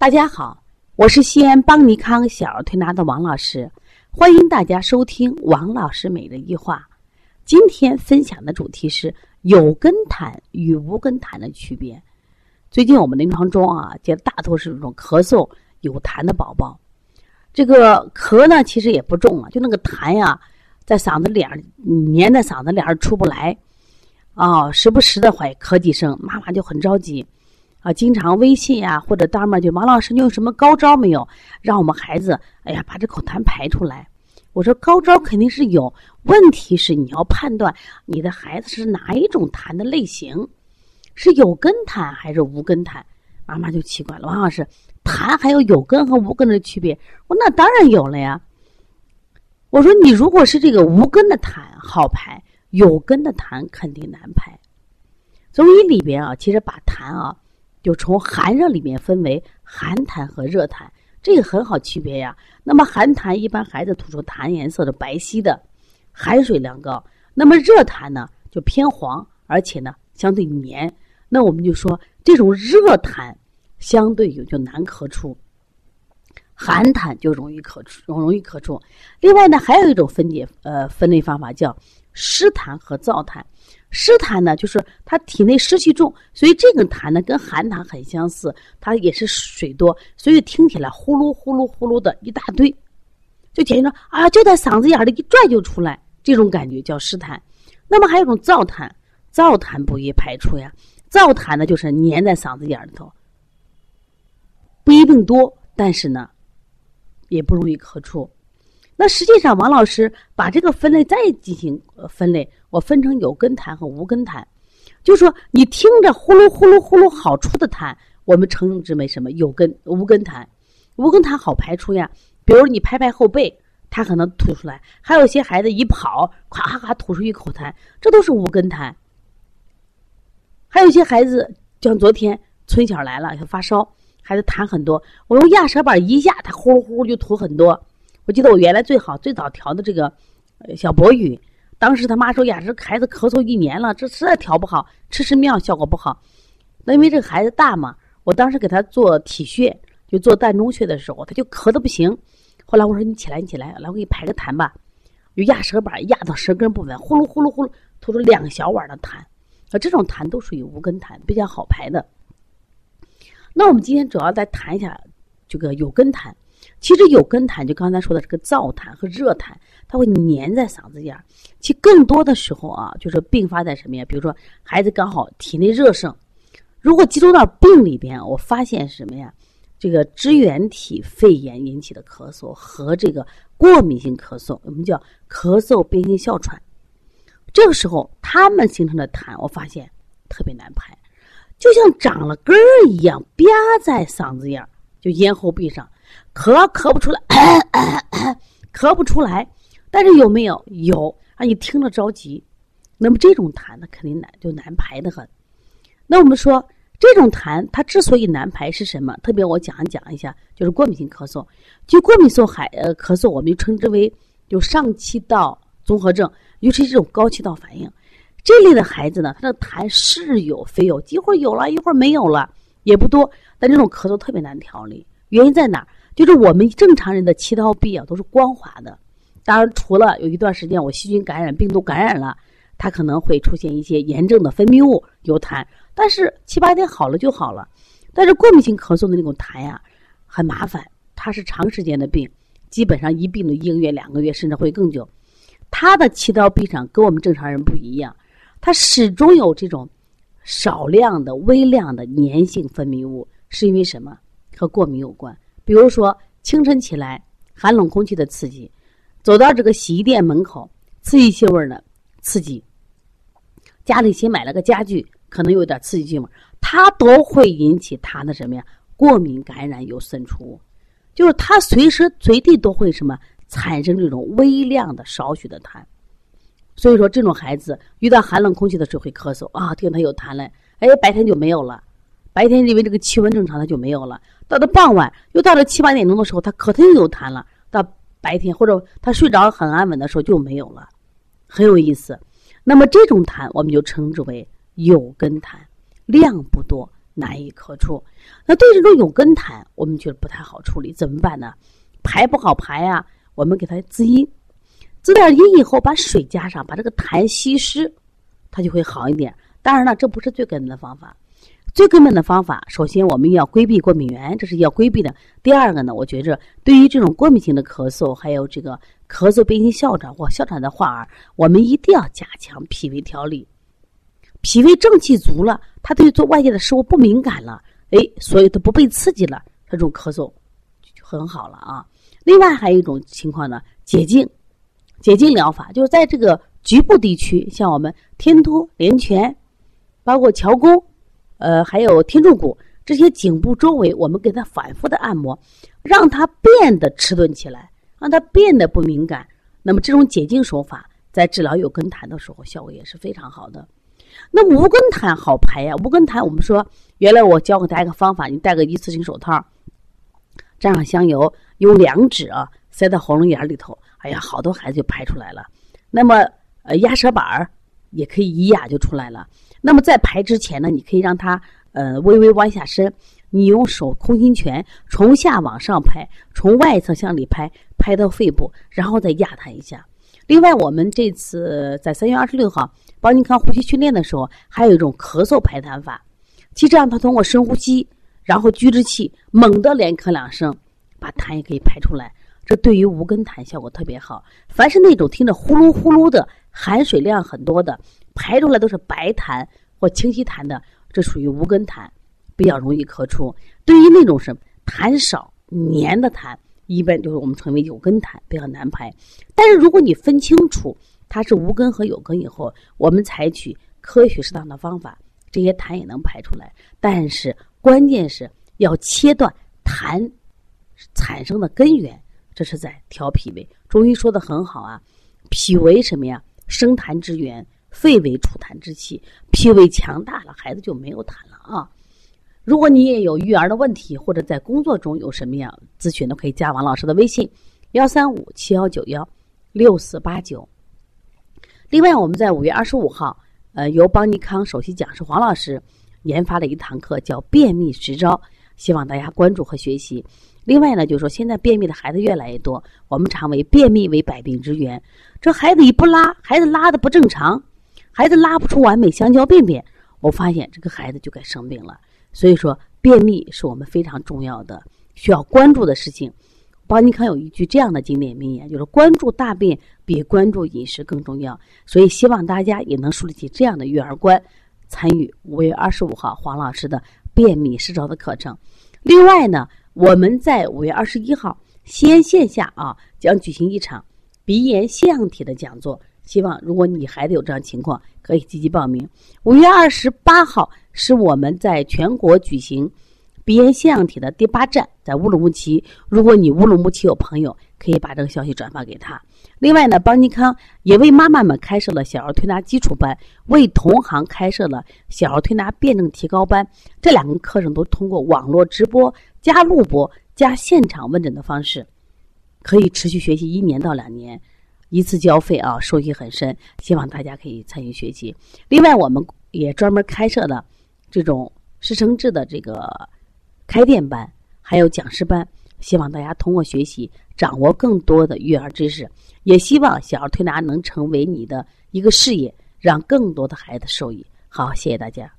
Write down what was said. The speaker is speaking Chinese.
大家好，我是西安邦尼康小儿推拿的王老师，欢迎大家收听王老师每日一话。今天分享的主题是有根痰与无根痰的区别。最近我们临床中啊，见大多是这种咳嗽有痰的宝宝，这个咳呢其实也不重啊，就那个痰呀，在嗓子脸儿粘在嗓子脸儿出不来，啊，时不时的会咳几声，妈妈就很着急。啊，经常微信呀，或者当面就王老师，你有什么高招没有？让我们孩子，哎呀，把这口痰排出来。我说高招肯定是有，问题是你要判断你的孩子是哪一种痰的类型，是有根痰还是无根痰？妈妈就奇怪了，王老师，痰还有有根和无根的区别？我那当然有了呀。我说你如果是这个无根的痰好排，有根的痰肯定难排。中医里边啊，其实把痰啊。就从寒热里面分为寒痰和热痰，这个很好区别呀。那么寒痰一般孩子吐出痰颜色的白皙的，含水量高；那么热痰呢就偏黄，而且呢相对黏。那我们就说这种热痰相对有就难咳出，寒痰就容易咳出，容易咳出。另外呢还有一种分解呃分类方法叫湿痰和燥痰。湿痰呢，就是他体内湿气重，所以这个痰呢跟寒痰很相似，它也是水多，所以听起来呼噜呼噜呼噜的一大堆，就简直说啊，就在嗓子眼里一拽就出来，这种感觉叫湿痰。那么还有一种燥痰，燥痰不易排出呀，燥痰呢就是粘在嗓子眼里头，不一定多，但是呢也不容易咳出。那实际上，王老师把这个分类再进行分类，我分成有根痰和无根痰。就说你听着呼噜呼噜呼噜好出的痰，我们称之为什么？有根无根痰。无根痰好排出呀，比如你拍拍后背，它可能吐出来；还有些孩子一跑，咵咵咵吐出一口痰，这都是无根痰。还有些孩子，像昨天春晓来了，发烧，孩子痰很多，我用压舌板一压，他呼噜呼噜就吐很多。我记得我原来最好最早调的这个小博宇，当时他妈说呀，这孩子咳嗽一年了，这实在调不好，吃吃妙效果不好。那因为这个孩子大嘛，我当时给他做体穴，就做膻中穴的时候，他就咳的不行。后来我说你起来，你起来，来我给你排个痰吧。就压舌板压到舌根部分，呼噜呼噜呼噜吐出两小碗的痰。啊，这种痰都属于无根痰，比较好排的。那我们今天主要再谈一下这个有根痰。其实有根痰，就刚才说的这个燥痰和热痰，它会粘在嗓子眼儿。其更多的时候啊，就是并发在什么呀？比如说孩子刚好体内热盛，如果集中到病里边，我发现什么呀？这个支原体肺炎引起的咳嗽和这个过敏性咳嗽，我们叫咳嗽变性哮喘。这个时候，他们形成的痰，我发现特别难排，就像长了根儿一样，吧在嗓子眼儿，就咽喉壁上。咳咳不出来，咳咳不出来，但是有没有有啊？你听着着急，那么这种痰呢，肯定难，就难排的很。那我们说这种痰它之所以难排是什么？特别我讲一讲一下，就是过敏性咳嗽。就过敏性还呃咳嗽，我们称之为就上气道综合症，尤其是这种高气道反应这类的孩子呢，他的痰是有非有，一会儿有了一会儿没有了，也不多，但这种咳嗽特别难调理。原因在哪？就是我们正常人的气道壁啊都是光滑的，当然除了有一段时间我细菌感染、病毒感染了，它可能会出现一些炎症的分泌物有痰，但是七八天好了就好了。但是过敏性咳嗽的那种痰呀，很麻烦，它是长时间的病，基本上一病都一个月、两个月，甚至会更久。它的气道壁上跟我们正常人不一样，它始终有这种少量的、微量的粘性分泌物，是因为什么？和过敏有关。比如说，清晨起来寒冷空气的刺激，走到这个洗衣店门口，刺激气味儿的刺激，家里新买了个家具，可能有点刺激气味，它都会引起它的什么呀？过敏感染有渗出，就是它随时随地都会什么产生这种微量的少许的痰。所以说，这种孩子遇到寒冷空气的时候会咳嗽啊，听他有痰了，哎，白天就没有了。白天因为这个气温正常，它就没有了。到了傍晚，又到了七八点钟的时候，他可能有痰了。到白天或者他睡着很安稳的时候就没有了，很有意思。那么这种痰我们就称之为有根痰，量不多，难以咳出。那对这种有根痰，我们觉得不太好处理，怎么办呢？排不好排呀，我们给它滋阴，滋点阴以后，把水加上，把这个痰稀释，它就会好一点。当然了，这不是最根本的方法。最根本的方法，首先我们要规避过敏源，这是要规避的。第二个呢，我觉着对于这种过敏性的咳嗽，还有这个咳嗽变性哮喘或哮喘的患儿，我们一定要加强脾胃调理。脾胃正气足了，他对做外界的食物不敏感了，哎，所以他不被刺激了，他这种咳嗽就很好了啊。另外还有一种情况呢，解痉，解痉疗法就是在这个局部地区，像我们天突、连泉，包括桥沟。呃，还有天柱骨这些颈部周围，我们给它反复的按摩，让它变得迟钝起来，让它变得不敏感。那么这种解痉手法在治疗有根痰的时候，效果也是非常好的。那无根痰好排呀？无根痰，我们说原来我教给大家一个方法，你戴个一次性手套，蘸上香油，用两指啊塞到喉咙眼里头，哎呀，好多孩子就排出来了。那么呃压舌板儿也可以一压就出来了。那么在排之前呢，你可以让它呃微微弯下身，你用手空心拳从下往上拍，从外侧向里拍，拍到肺部，然后再压它一下。另外，我们这次在三月二十六号帮您康呼吸训练的时候，还有一种咳嗽排痰法。其实让他通过深呼吸，然后拘着气，猛地连咳两声，把痰也可以排出来。这对于无根痰效果特别好。凡是那种听着呼噜呼噜的，含水量很多的。排出来都是白痰或清晰痰的，这属于无根痰，比较容易咳出。对于那种是痰少黏的痰，一般就是我们称为有根痰，比较难排。但是如果你分清楚它是无根和有根以后，我们采取科学适当的方法，这些痰也能排出来。但是关键是要切断痰产生的根源，这是在调脾胃。中医说的很好啊，脾为什么呀？生痰之源。肺为储痰之器，脾胃强大了，孩子就没有痰了啊。如果你也有育儿的问题，或者在工作中有什么样咨询的，可以加王老师的微信：幺三五七幺九幺六四八九。另外，我们在五月二十五号，呃，由邦尼康首席讲师黄老师研发了一堂课，叫“便秘十招”，希望大家关注和学习。另外呢，就是说现在便秘的孩子越来越多，我们常为便秘为百病之源。这孩子一不拉，孩子拉的不正常。孩子拉不出完美香蕉便便，我发现这个孩子就该生病了。所以说，便秘是我们非常重要的、需要关注的事情。邦尼康有一句这样的经典名言，就是“关注大便比关注饮食更重要”。所以，希望大家也能树立起这样的育儿观，参与五月二十五号黄老师的便秘十招的课程。另外呢，我们在五月二十一号西安线下啊，将举行一场鼻炎腺样体的讲座。希望如果你孩子有这样情况，可以积极报名。五月二十八号是我们在全国举行鼻炎腺样体的第八站，在乌鲁木齐。如果你乌鲁木齐有朋友，可以把这个消息转发给他。另外呢，邦尼康也为妈妈们开设了小儿推拿基础班，为同行开设了小儿推拿辩证提高班。这两个课程都通过网络直播加录播加现场问诊的方式，可以持续学习一年到两年。一次交费啊，受益很深，希望大家可以参与学习。另外，我们也专门开设了这种师生制的这个开店班，还有讲师班，希望大家通过学习掌握更多的育儿知识。也希望小儿推拿能成为你的一个事业，让更多的孩子受益。好，谢谢大家。